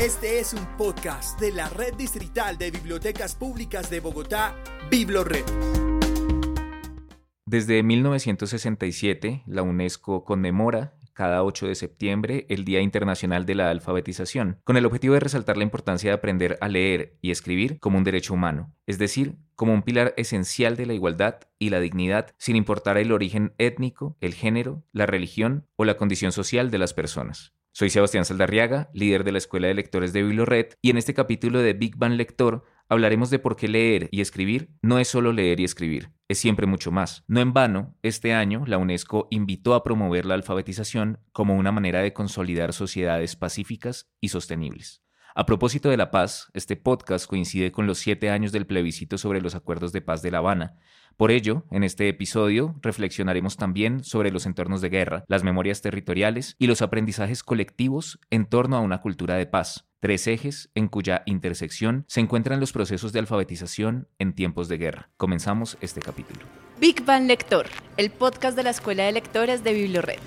Este es un podcast de la Red Distrital de Bibliotecas Públicas de Bogotá, BibloRed. Desde 1967, la UNESCO conmemora cada 8 de septiembre el Día Internacional de la Alfabetización, con el objetivo de resaltar la importancia de aprender a leer y escribir como un derecho humano, es decir, como un pilar esencial de la igualdad y la dignidad, sin importar el origen étnico, el género, la religión o la condición social de las personas. Soy Sebastián Saldarriaga, líder de la Escuela de Lectores de Red, y en este capítulo de Big Bang Lector hablaremos de por qué leer y escribir no es solo leer y escribir, es siempre mucho más. No en vano, este año la UNESCO invitó a promover la alfabetización como una manera de consolidar sociedades pacíficas y sostenibles. A propósito de la paz, este podcast coincide con los siete años del plebiscito sobre los acuerdos de paz de La Habana. Por ello, en este episodio reflexionaremos también sobre los entornos de guerra, las memorias territoriales y los aprendizajes colectivos en torno a una cultura de paz, tres ejes en cuya intersección se encuentran los procesos de alfabetización en tiempos de guerra. Comenzamos este capítulo. Big Bang Lector, el podcast de la Escuela de Lectores de Bibliored.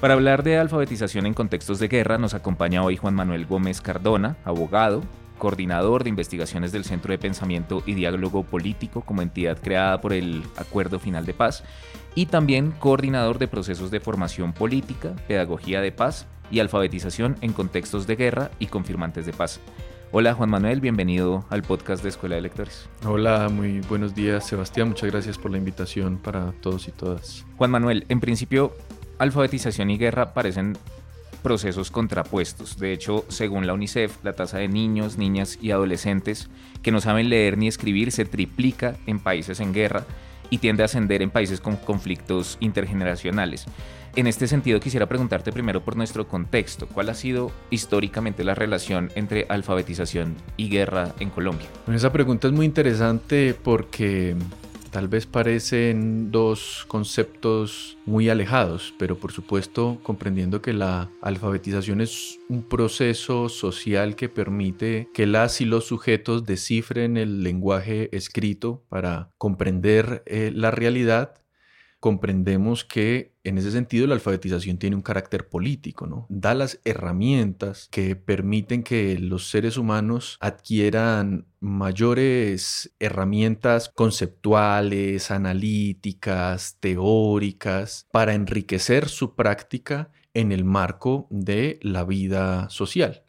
Para hablar de alfabetización en contextos de guerra nos acompaña hoy Juan Manuel Gómez Cardona, abogado, coordinador de investigaciones del Centro de Pensamiento y Diálogo Político como entidad creada por el Acuerdo Final de Paz y también coordinador de procesos de formación política, pedagogía de paz y alfabetización en contextos de guerra y confirmantes de paz. Hola Juan Manuel, bienvenido al podcast de Escuela de Lectores. Hola, muy buenos días Sebastián, muchas gracias por la invitación para todos y todas. Juan Manuel, en principio alfabetización y guerra parecen procesos contrapuestos. De hecho, según la UNICEF, la tasa de niños, niñas y adolescentes que no saben leer ni escribir se triplica en países en guerra y tiende a ascender en países con conflictos intergeneracionales. En este sentido, quisiera preguntarte primero por nuestro contexto. ¿Cuál ha sido históricamente la relación entre alfabetización y guerra en Colombia? esa pregunta es muy interesante porque Tal vez parecen dos conceptos muy alejados, pero por supuesto comprendiendo que la alfabetización es un proceso social que permite que las y los sujetos descifren el lenguaje escrito para comprender eh, la realidad, comprendemos que en ese sentido la alfabetización tiene un carácter político, ¿no? Da las herramientas que permiten que los seres humanos adquieran mayores herramientas conceptuales, analíticas, teóricas, para enriquecer su práctica en el marco de la vida social.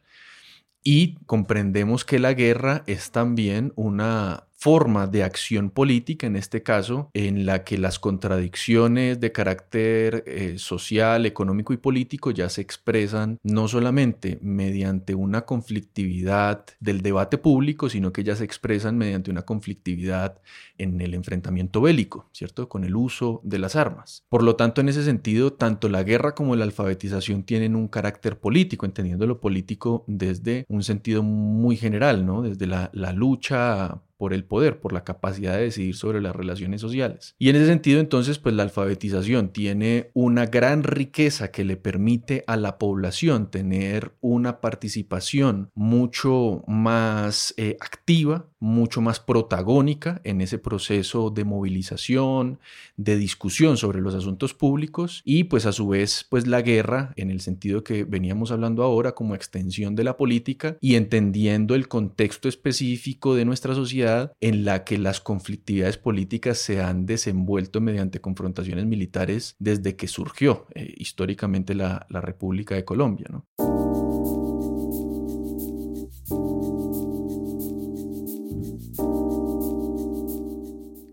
Y comprendemos que la guerra es también una forma de acción política, en este caso, en la que las contradicciones de carácter eh, social, económico y político ya se expresan no solamente mediante una conflictividad del debate público, sino que ya se expresan mediante una conflictividad en el enfrentamiento bélico, ¿cierto? Con el uso de las armas. Por lo tanto, en ese sentido, tanto la guerra como la alfabetización tienen un carácter político, entendiendo lo político desde un sentido muy general, ¿no? Desde la, la lucha por el poder, por la capacidad de decidir sobre las relaciones sociales. Y en ese sentido, entonces, pues la alfabetización tiene una gran riqueza que le permite a la población tener una participación mucho más eh, activa, mucho más protagónica en ese proceso de movilización, de discusión sobre los asuntos públicos y pues a su vez pues la guerra en el sentido que veníamos hablando ahora como extensión de la política y entendiendo el contexto específico de nuestra sociedad en la que las conflictividades políticas se han desenvuelto mediante confrontaciones militares desde que surgió eh, históricamente la, la, República de Colombia.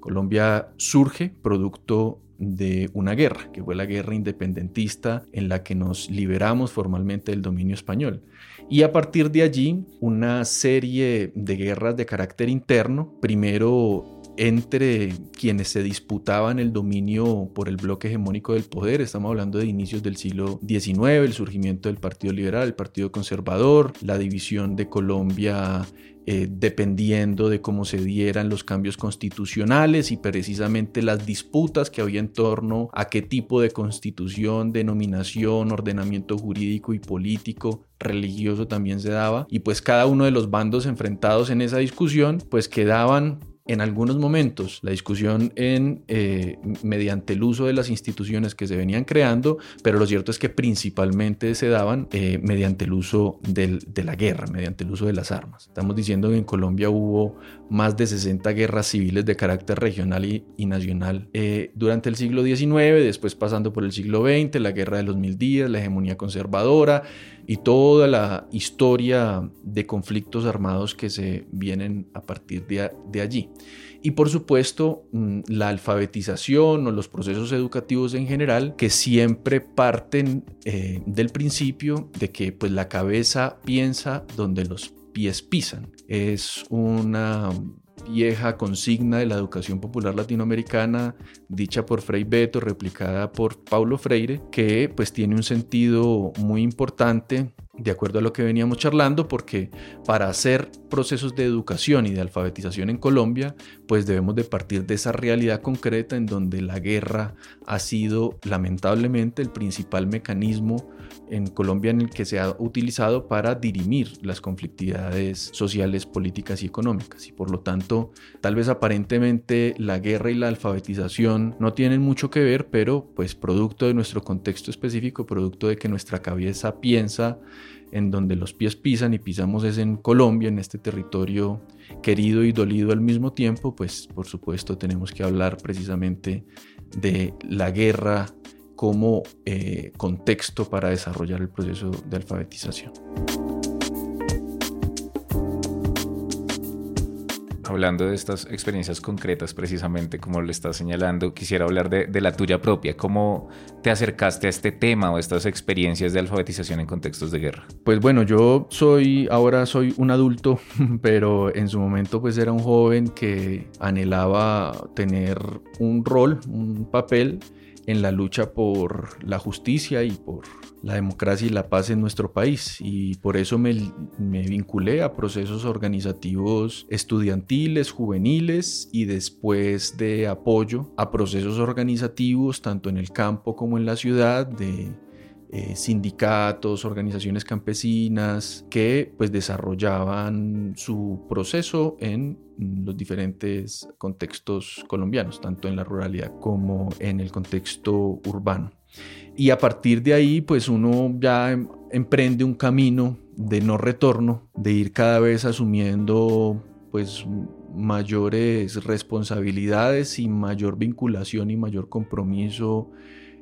Colombia surge producto de una guerra, que fue la guerra independentista en la que nos liberamos formalmente del dominio español. Y a partir de allí, una serie de guerras de carácter interno, primero entre quienes se disputaban el dominio por el bloque hegemónico del poder. Estamos hablando de inicios del siglo XIX, el surgimiento del Partido Liberal, el Partido Conservador, la división de Colombia eh, dependiendo de cómo se dieran los cambios constitucionales y precisamente las disputas que había en torno a qué tipo de constitución, denominación, ordenamiento jurídico y político religioso también se daba y pues cada uno de los bandos enfrentados en esa discusión pues quedaban en algunos momentos la discusión en, eh, mediante el uso de las instituciones que se venían creando, pero lo cierto es que principalmente se daban eh, mediante el uso de la guerra, mediante el uso de las armas. Estamos diciendo que en Colombia hubo más de 60 guerras civiles de carácter regional y, nacional eh, durante el siglo XIX, después pasando por el siglo XX, la guerra de los mil días, la hegemonía conservadora y toda la historia de conflictos armados que se vienen a partir de, allí. Y por supuesto, mm, la alfabetización o los procesos educativos en general que siempre parten eh, del principio de que pues, la cabeza piensa donde los pies pisan. Es una vieja consigna de la educación popular latinoamericana dicha por Frei Beto, replicada por Paulo Freire, que pues tiene un sentido muy importante de acuerdo a lo que veníamos charlando, porque para hacer procesos de educación y de alfabetización en Colombia, pues debemos de partir de esa realidad concreta en donde la guerra ha sido lamentablemente el principal mecanismo en Colombia en el que se ha utilizado para dirimir las conflictividades sociales, políticas y económicas. Y por lo tanto, tal vez aparentemente la guerra y la alfabetización no tienen mucho que ver, pero pues producto de nuestro contexto específico, producto de que nuestra cabeza piensa en donde los pies pisan y pisamos es en Colombia, en este territorio querido y dolido al mismo tiempo, pues por supuesto tenemos que hablar precisamente de la guerra como eh, contexto para desarrollar el proceso de alfabetización. Hablando de estas experiencias concretas, precisamente como le estás señalando, quisiera hablar de, de, la tuya propia. ¿Cómo te acercaste a este tema o estas experiencias de alfabetización en contextos de guerra? Pues bueno, yo soy, ahora soy un adulto, pero en su momento pues era un joven que anhelaba tener un rol, un papel en la lucha por la justicia y por la democracia y la paz en nuestro país. Y por eso me, vinculé a procesos organizativos estudiantiles, juveniles y después de apoyo a procesos organizativos tanto en el campo como en la ciudad de eh, sindicatos, organizaciones campesinas que pues desarrollaban su proceso en los diferentes contextos colombianos, tanto en la ruralidad como en el contexto urbano. Y a partir de ahí, pues uno ya em, emprende un camino de no retorno, de ir cada vez asumiendo pues mayores responsabilidades y mayor vinculación y mayor compromiso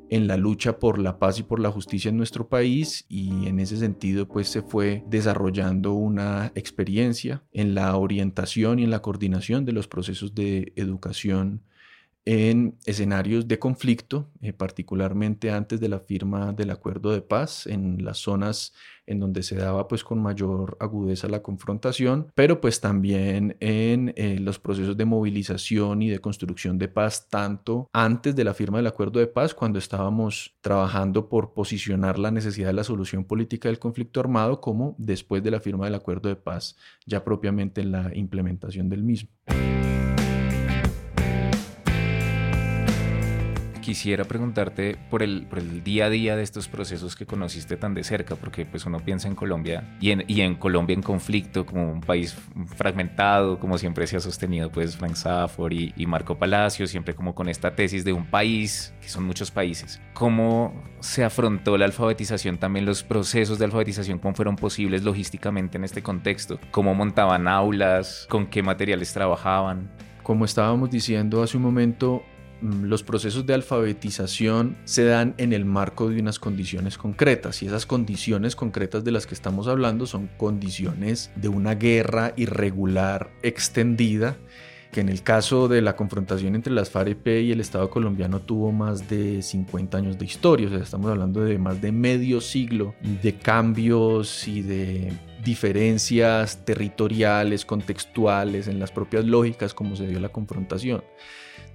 en la lucha por la paz y por la justicia en nuestro país y en ese sentido pues se fue desarrollando una experiencia en la orientación y en la coordinación de los procesos de educación en escenarios de conflicto, eh, particularmente antes de la firma del acuerdo de paz, en las zonas en donde se daba pues con mayor agudeza la confrontación, pero pues también en eh, los procesos de movilización y de construcción de paz, tanto antes de la firma del acuerdo de paz, cuando estábamos trabajando por posicionar la necesidad de la solución política del conflicto armado, como después de la firma del acuerdo de paz, ya propiamente en la implementación del mismo. Quisiera preguntarte por el, por el día a día de estos procesos que conociste tan de cerca, porque pues uno piensa en Colombia y en, y en Colombia en conflicto como un país fragmentado, como siempre se ha sostenido pues Frank Safford y, Marco Palacio, siempre como con esta tesis de un país, que son muchos países. ¿Cómo se afrontó la alfabetización, también los procesos de alfabetización, cómo fueron posibles logísticamente en este contexto? ¿Cómo montaban aulas? ¿Con qué materiales trabajaban? Como estábamos diciendo hace un momento, los procesos de alfabetización se dan en el marco de unas condiciones concretas y esas condiciones concretas de las que estamos hablando son condiciones de una guerra irregular extendida que en el caso de la confrontación entre las FAREP y el Estado colombiano tuvo más de 50 años de historia, o sea, estamos hablando de más de medio siglo de cambios y de diferencias territoriales, contextuales, en las propias lógicas como se dio la confrontación.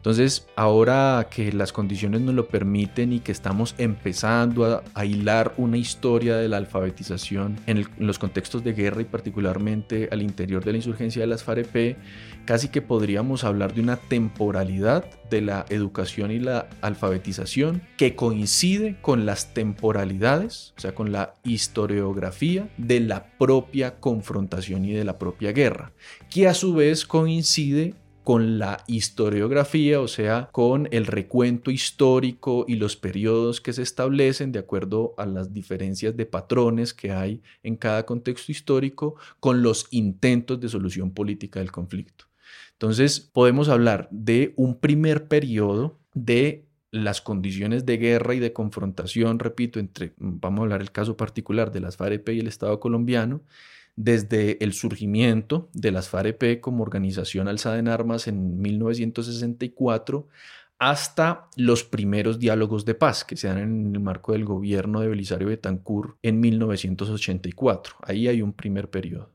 Entonces, ahora que las condiciones nos lo permiten y que estamos empezando a, hilar una historia de la alfabetización en, los contextos de guerra y particularmente al interior de la insurgencia de las FAREP, casi que podríamos hablar de una temporalidad de la educación y la alfabetización que coincide con las temporalidades, o sea, con la historiografía de la propia confrontación y de la propia guerra, que a su vez coincide con la historiografía, o sea, con el recuento histórico y los periodos que se establecen de acuerdo a las diferencias de patrones que hay en cada contexto histórico, con los intentos de solución política del conflicto. Entonces, podemos hablar de un primer periodo de las condiciones de guerra y de confrontación, repito, entre, vamos a hablar el caso particular de las FAREP y el Estado colombiano, desde el surgimiento de las FAREP como organización alzada en armas en 1964 hasta los primeros diálogos de paz que se dan en el marco del gobierno de Belisario Betancourt en 1984. Ahí hay un primer periodo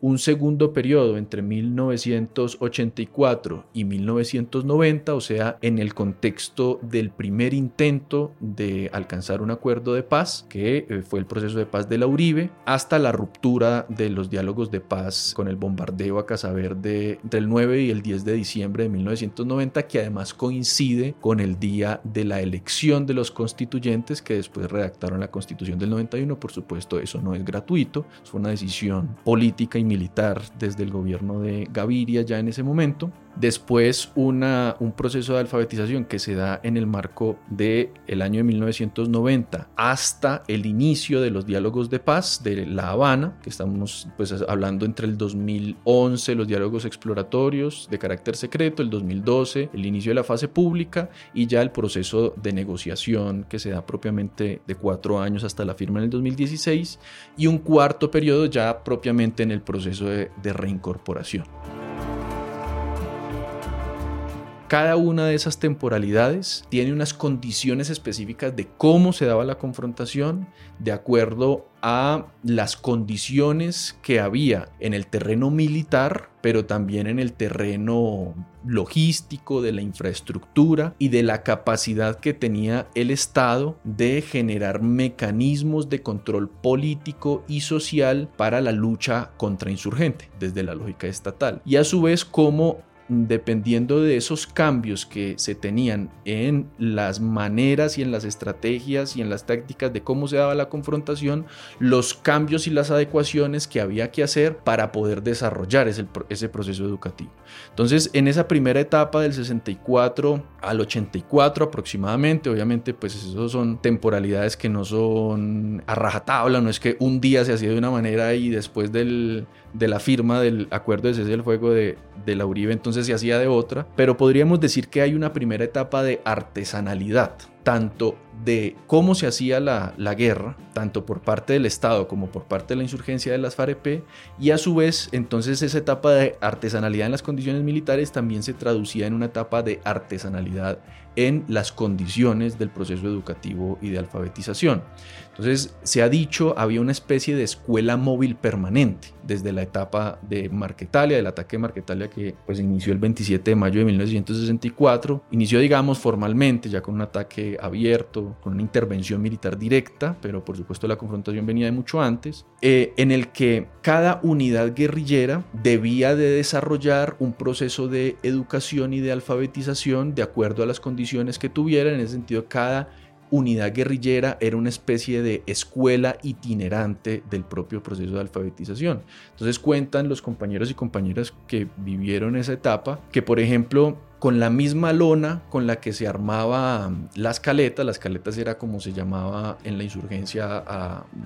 un segundo periodo entre 1984 y 1990, o sea, en el contexto del primer intento de alcanzar un acuerdo de paz, que eh, fue el proceso de paz de la Uribe, hasta la ruptura de los diálogos de paz con el bombardeo a Casaverde entre el 9 y el 10 de diciembre de 1990, que además coincide con el día de la elección de los constituyentes que después redactaron la constitución del 91. Por supuesto, eso no es gratuito, fue una decisión política y militar desde el gobierno de Gaviria ya en ese momento. Después un proceso de alfabetización que se da en el marco del el año de 1990 hasta el inicio de los diálogos de paz de La Habana, que estamos pues hablando entre el 2011 los diálogos exploratorios de carácter secreto, el 2012 el inicio de la fase pública y ya el proceso de negociación que se da propiamente de cuatro años hasta la firma en el 2016 y un cuarto periodo ya propiamente en el proceso de, de reincorporación. Cada una de esas temporalidades tiene unas condiciones específicas de cómo se daba la confrontación de acuerdo a las condiciones que había en el terreno militar, pero también en el terreno logístico, de la infraestructura y de la capacidad que tenía el Estado de generar mecanismos de control político y social para la lucha contra insurgente, desde la lógica estatal. Y a su vez cómo dependiendo de esos cambios que se tenían en las maneras y en las estrategias y en las tácticas de cómo se daba la confrontación, los cambios y las adecuaciones que había que hacer para poder desarrollar ese, proceso educativo. Entonces, en esa primera etapa del 64 al 84 aproximadamente, obviamente, pues esos son temporalidades que no son a rajatabla, no es que un día se hacía de una manera y después del, de la firma del acuerdo de cese del fuego de, de la Uribe, se hacía de otra, pero podríamos decir que hay una primera etapa de artesanalidad, tanto de cómo se hacía la, la, guerra, tanto por parte del Estado como por parte de la insurgencia de las FAREP, y a su vez entonces esa etapa de artesanalidad en las condiciones militares también se traducía en una etapa de artesanalidad en las condiciones del proceso educativo y de alfabetización. Entonces, se ha dicho, había una especie de escuela móvil permanente desde la etapa de Marquetalia, del ataque de Marquetalia que pues inició el 27 de mayo de 1964, inició digamos formalmente ya con un ataque abierto, con una intervención militar directa, pero por supuesto la confrontación venía de mucho antes, eh, en el que cada unidad guerrillera debía de desarrollar un proceso de educación y de alfabetización de acuerdo a las condiciones que tuviera. En ese sentido, cada unidad guerrillera era una especie de escuela itinerante del propio proceso de alfabetización. Entonces cuentan los compañeros y compañeras que vivieron esa etapa que, por ejemplo, con la misma lona con la que se armaba las caletas, las caletas era como se llamaba en la insurgencia,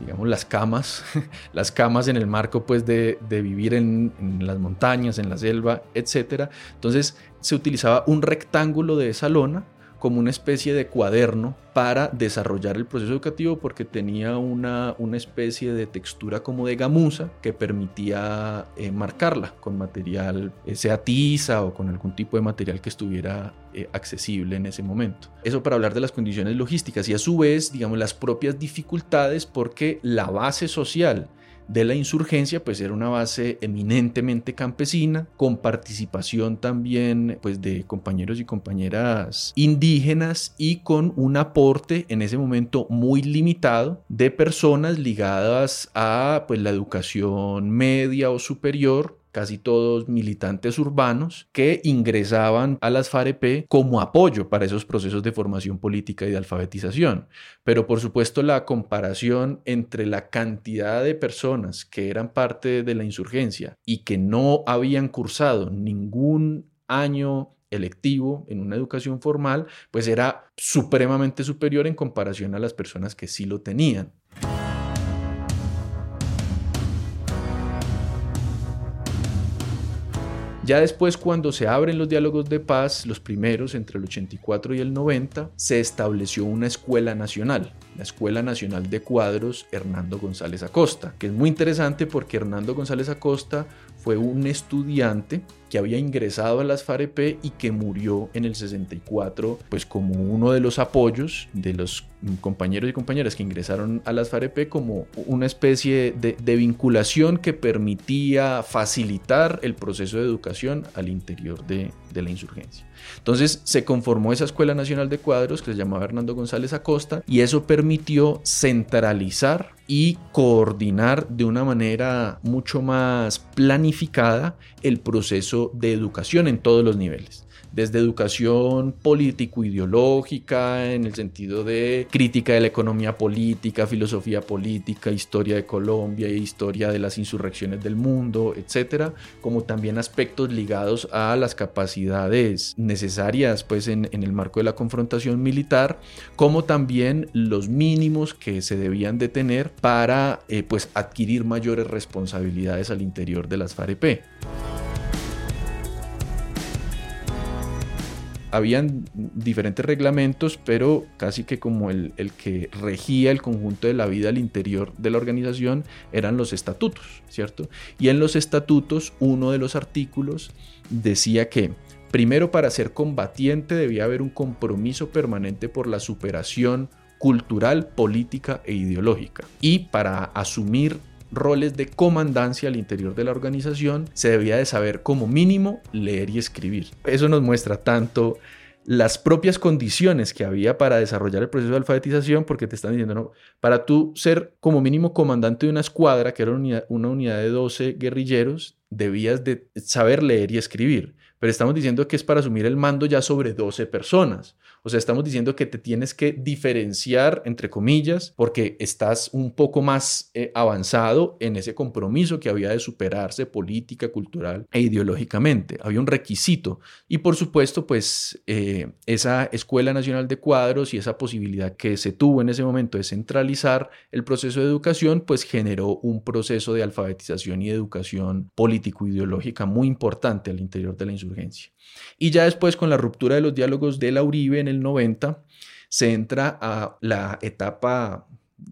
digamos, las camas, las camas en el marco pues de, vivir en, en, las montañas, en la selva, etc. Entonces se utilizaba un rectángulo de esa lona como una especie de cuaderno para desarrollar el proceso educativo porque tenía una, una especie de textura como de gamuza que permitía eh, marcarla con material, eh, sea tiza o con algún tipo de material que estuviera eh, accesible en ese momento. Eso para hablar de las condiciones logísticas y a su vez, digamos, las propias dificultades porque la base social de la insurgencia, pues era una base eminentemente campesina, con participación también pues de compañeros y compañeras indígenas y con un aporte en ese momento muy limitado de personas ligadas a pues la educación media o superior casi todos militantes urbanos, que ingresaban a las FAREP como apoyo para esos procesos de formación política y de alfabetización. Pero por supuesto la comparación entre la cantidad de personas que eran parte de la insurgencia y que no habían cursado ningún año electivo en una educación formal, pues era supremamente superior en comparación a las personas que sí lo tenían. Ya después, cuando se abren los diálogos de paz, los primeros entre el 84 y el 90, se estableció una escuela nacional, la Escuela Nacional de Cuadros Hernando González Acosta, que es muy interesante porque Hernando González Acosta fue un estudiante que había ingresado a las FAREP y que murió en el 64, pues como uno de los apoyos de los compañeros y compañeras que ingresaron a las FAREP como una especie de, vinculación que permitía facilitar el proceso de educación al interior de, de la insurgencia. Entonces se conformó esa Escuela Nacional de Cuadros que se llamaba Hernando González Acosta y eso permitió centralizar y coordinar de una manera mucho más planificada el proceso de educación en todos los niveles desde educación político-ideológica, en el sentido de crítica de la economía política, filosofía política, historia de Colombia e historia de las insurrecciones del mundo, etcétera, como también aspectos ligados a las capacidades necesarias pues, en, el marco de la confrontación militar, como también los mínimos que se debían de tener para eh, pues, adquirir mayores responsabilidades al interior de las FAREP. Habían diferentes reglamentos, pero casi que como el, que regía el conjunto de la vida al interior de la organización eran los estatutos, ¿cierto? Y en los estatutos uno de los artículos decía que primero para ser combatiente debía haber un compromiso permanente por la superación cultural, política e ideológica. Y para asumir roles de comandancia al interior de la organización, se debía de saber como mínimo leer y escribir. Eso nos muestra tanto las propias condiciones que había para desarrollar el proceso de alfabetización, porque te están diciendo, para tú ser como mínimo comandante de una escuadra, que era una unidad, una unidad de 12 guerrilleros, debías de saber leer y escribir. Pero estamos diciendo que es para asumir el mando ya sobre 12 personas. O sea, estamos diciendo que te tienes que diferenciar, entre comillas, porque estás un poco más eh, avanzado en ese compromiso que había de superarse política, cultural e ideológicamente. Había un requisito. Y por supuesto, pues eh, esa Escuela Nacional de Cuadros y esa posibilidad que se tuvo en ese momento de centralizar el proceso de educación, pues generó un proceso de alfabetización y educación político-ideológica muy importante al interior de la insurgencia. Y ya después, con la ruptura de los diálogos de la Uribe en el 90, se entra a la etapa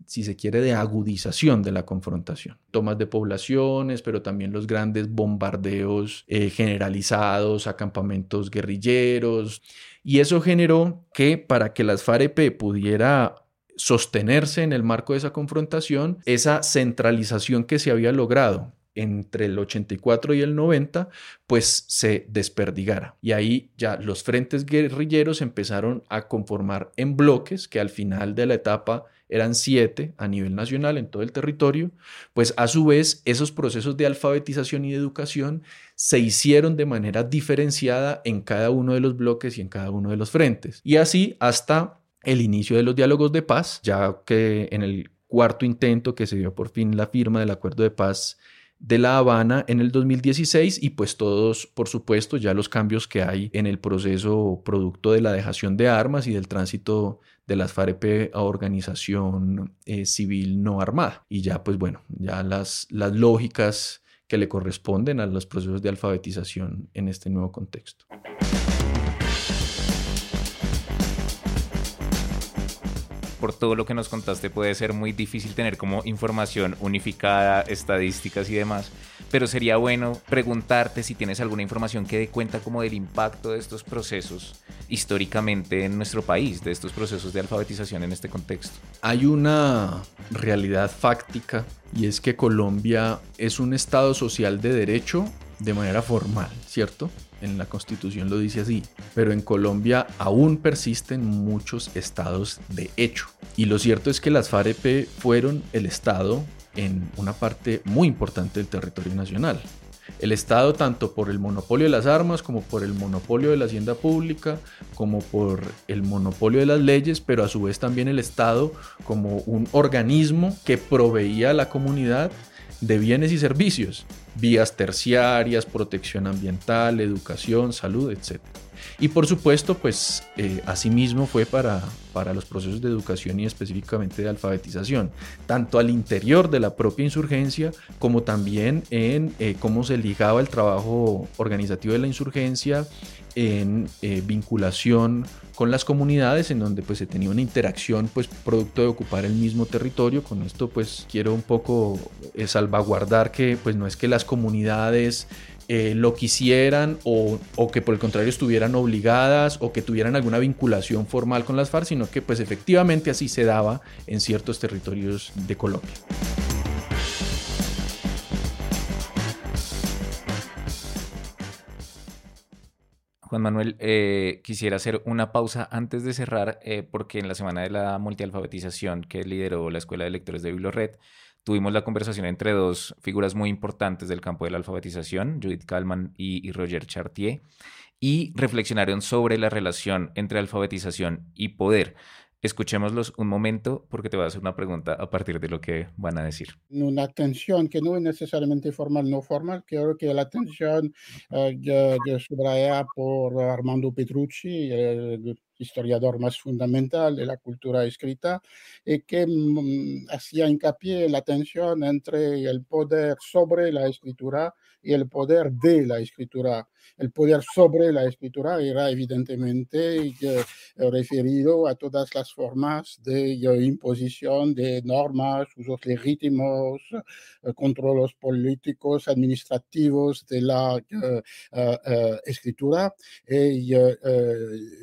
si se quiere, de agudización de la confrontación. Tomas de poblaciones, pero también los grandes bombardeos eh, generalizados a campamentos guerrilleros. Y eso generó que para que las FAREP pudiera sostenerse en el marco de esa confrontación, esa centralización que se había logrado entre el 84 y el 90, pues se desperdigara. Y ahí ya los frentes guerrilleros empezaron a conformar en bloques, que al final de la etapa eran siete a nivel nacional en todo el territorio, pues a su vez esos procesos de alfabetización y de educación se hicieron de manera diferenciada en cada uno de los bloques y en cada uno de los frentes. Y así hasta el inicio de los diálogos de paz, ya que en el cuarto intento que se dio por fin la firma del acuerdo de paz de La Habana en el 2016 y pues todos, por supuesto, ya los cambios que hay en el proceso producto de la dejación de armas y del tránsito de las FAREP a organización eh, civil no armada. Y ya pues bueno, ya las, las lógicas que le corresponden a los procesos de alfabetización en este nuevo contexto. Por todo lo que nos contaste puede ser muy difícil tener como información unificada, estadísticas y demás, pero sería bueno preguntarte si tienes alguna información que dé cuenta como del impacto de estos procesos históricamente en nuestro país, de estos procesos de alfabetización en este contexto. Hay una realidad fáctica y es que Colombia es un estado social de derecho de manera formal, ¿cierto? En la constitución lo dice así, pero en Colombia aún persisten muchos estados de hecho. Y lo cierto es que las FAREP fueron el estado en una parte muy importante del territorio nacional. El Estado tanto por el monopolio de las armas como por el monopolio de la hacienda pública, como por el monopolio de las leyes, pero a su vez también el Estado como un organismo que proveía a la comunidad de bienes y servicios, vías terciarias, protección ambiental, educación, salud, etc. Y por supuesto, pues eh, asimismo fue para, para los procesos de educación y específicamente de alfabetización, tanto al interior de la propia insurgencia como también en eh, cómo se ligaba el trabajo organizativo de la insurgencia en eh, vinculación con las comunidades en donde pues se tenía una interacción pues producto de ocupar el mismo territorio con esto pues quiero un poco salvaguardar que pues no es que comunidades eh, lo quisieran o, o, que por el contrario estuvieran obligadas o que tuvieran alguna vinculación formal con las FARC, sino que pues efectivamente así se daba en ciertos territorios de Colombia. Juan Manuel, eh, quisiera hacer una pausa antes de cerrar, eh, porque en la semana de la multialfabetización que lideró la Escuela de Lectores de Biblored, tuvimos la conversación entre dos figuras muy importantes del campo de la alfabetización, Judith Kalman y, Roger Chartier, y reflexionaron sobre la relación entre alfabetización y poder. Escuchémoslos un momento porque te voy a hacer una pregunta a partir de lo que van a decir. Una atención que no es necesariamente formal, no formal, creo que la atención uh, eh, subrayada por Armando Petrucci, el historiador más fundamental de la cultura escrita, y que mm, hacía hincapié en la tensión entre el poder sobre la escritura y el poder de la escritura. El poder sobre la escritura era evidentemente eh, referido a todas las formas de eh, imposición de normas, usos legítimos, eh, controles políticos, administrativos de la escritura y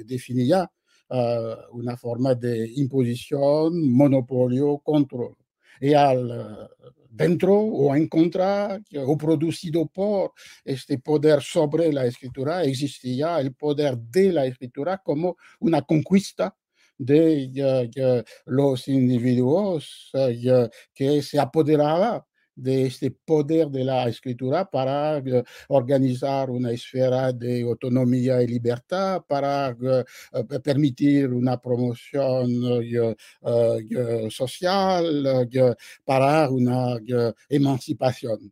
definía una forma de imposición, monopolio, control. Y al dentro o en contra o producido por este poder sobre la escritura, existía el poder de la escritura como una conquista de los individuos que se apoderaba de este poder de la escritura para eh, organizar una esfera de autonomía y libertad, para eh, eh, permitir una promoción social, para una emancipación.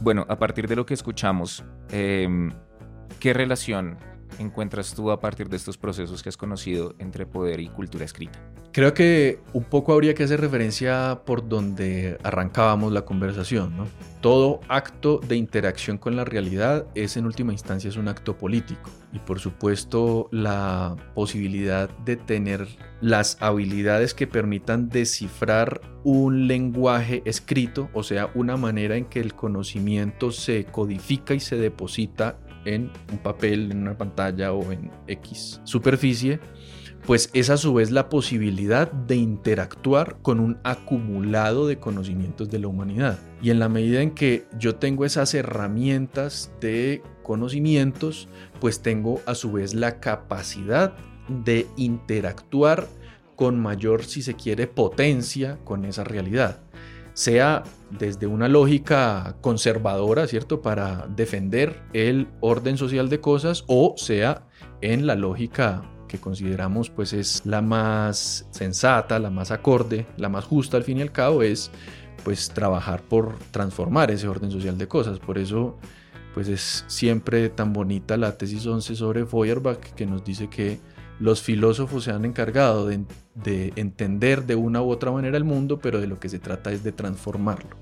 Bueno, a partir de lo que escuchamos, em, ¿qué relación encuentras tú a partir de estos procesos que has conocido entre poder y cultura escrita? Creo que un poco habría que hacer referencia por donde arrancábamos la conversación, ¿no? Todo acto de interacción con la realidad es en última instancia es un acto político y por supuesto la posibilidad de tener las habilidades que permitan descifrar un lenguaje escrito, o sea, una manera en que el conocimiento se codifica y se deposita en un papel, en una pantalla o en X superficie, pues es a su vez la posibilidad de interactuar con un acumulado de conocimientos de la humanidad. Y en la medida en que yo tengo esas herramientas de conocimientos, pues tengo a su vez la capacidad de interactuar con mayor, si se quiere, potencia con esa realidad sea desde una lógica conservadora, ¿cierto? Para defender el orden social de cosas o sea en la lógica que consideramos pues es la más sensata, la más acorde, la más justa al fin y al cabo es pues trabajar por transformar ese orden social de cosas. Por eso pues es siempre tan bonita la tesis 11 sobre Feuerbach que nos dice que los filósofos se han encargado de, entender de una u otra manera el mundo, pero de lo que se trata es de transformarlo.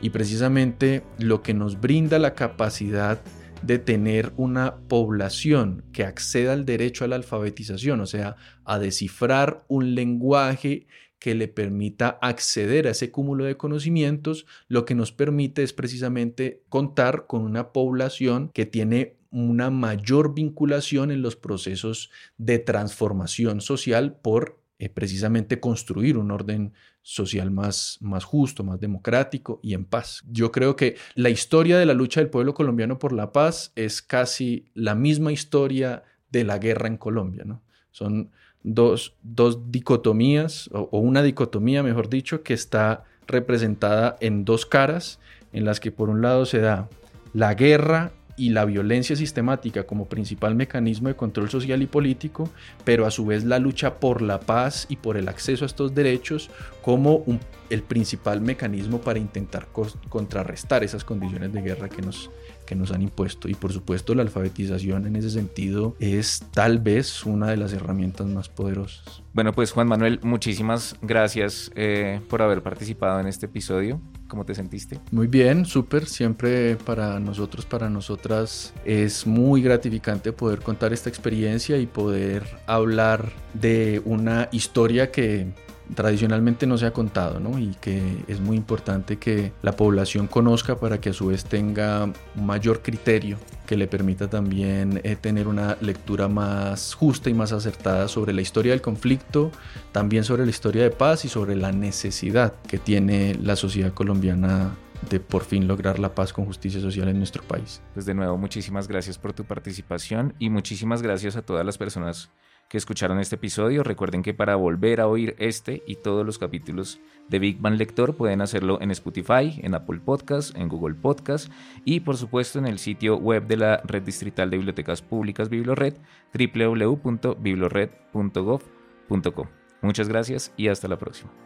Y precisamente lo que nos brinda la capacidad de tener una población que acceda al derecho a la alfabetización, o sea, a descifrar un lenguaje que le permita acceder a ese cúmulo de conocimientos, lo que nos permite es precisamente contar con una población que tiene una mayor vinculación en los procesos de transformación social por eh, precisamente construir un orden social más, más justo, más democrático y en paz. Yo creo que la historia de la lucha del pueblo colombiano por la paz es casi la misma historia de la guerra en Colombia. ¿no? Son dos, dicotomías, o una dicotomía, mejor dicho, que está representada en dos caras, en las que por un lado se da la guerra y la violencia sistemática como principal mecanismo de control social y político, pero a su vez la lucha por la paz y por el acceso a estos derechos como el principal mecanismo para intentar contrarrestar esas condiciones de guerra que nos, que nos han impuesto. Y por supuesto la alfabetización en ese sentido es tal vez una de las herramientas más poderosas. Bueno, pues Juan Manuel, muchísimas gracias eh, por haber participado en este episodio. ¿Cómo te sentiste? Muy bien, súper. Siempre para nosotros, para nosotras, es muy gratificante poder contar esta experiencia y poder hablar de una historia que tradicionalmente no se ha contado ¿no? y que es muy importante que la población conozca para que a su vez tenga mayor criterio que le permita también eh, tener una lectura más justa y más acertada sobre la historia del conflicto, también sobre la historia de paz y sobre la necesidad que tiene la sociedad colombiana de por fin lograr la paz con justicia social en nuestro país. Pues de nuevo, muchísimas gracias por tu participación y muchísimas gracias a todas las personas que escucharon este episodio. Recuerden que para volver a oír este y todos los capítulos de Big Bang Lector pueden hacerlo en Spotify, en Apple Podcasts, en Google Podcasts y por supuesto en el sitio web de la Red Distrital de Bibliotecas Públicas Biblored, www.biblored.gov.co. Muchas gracias y hasta la próxima.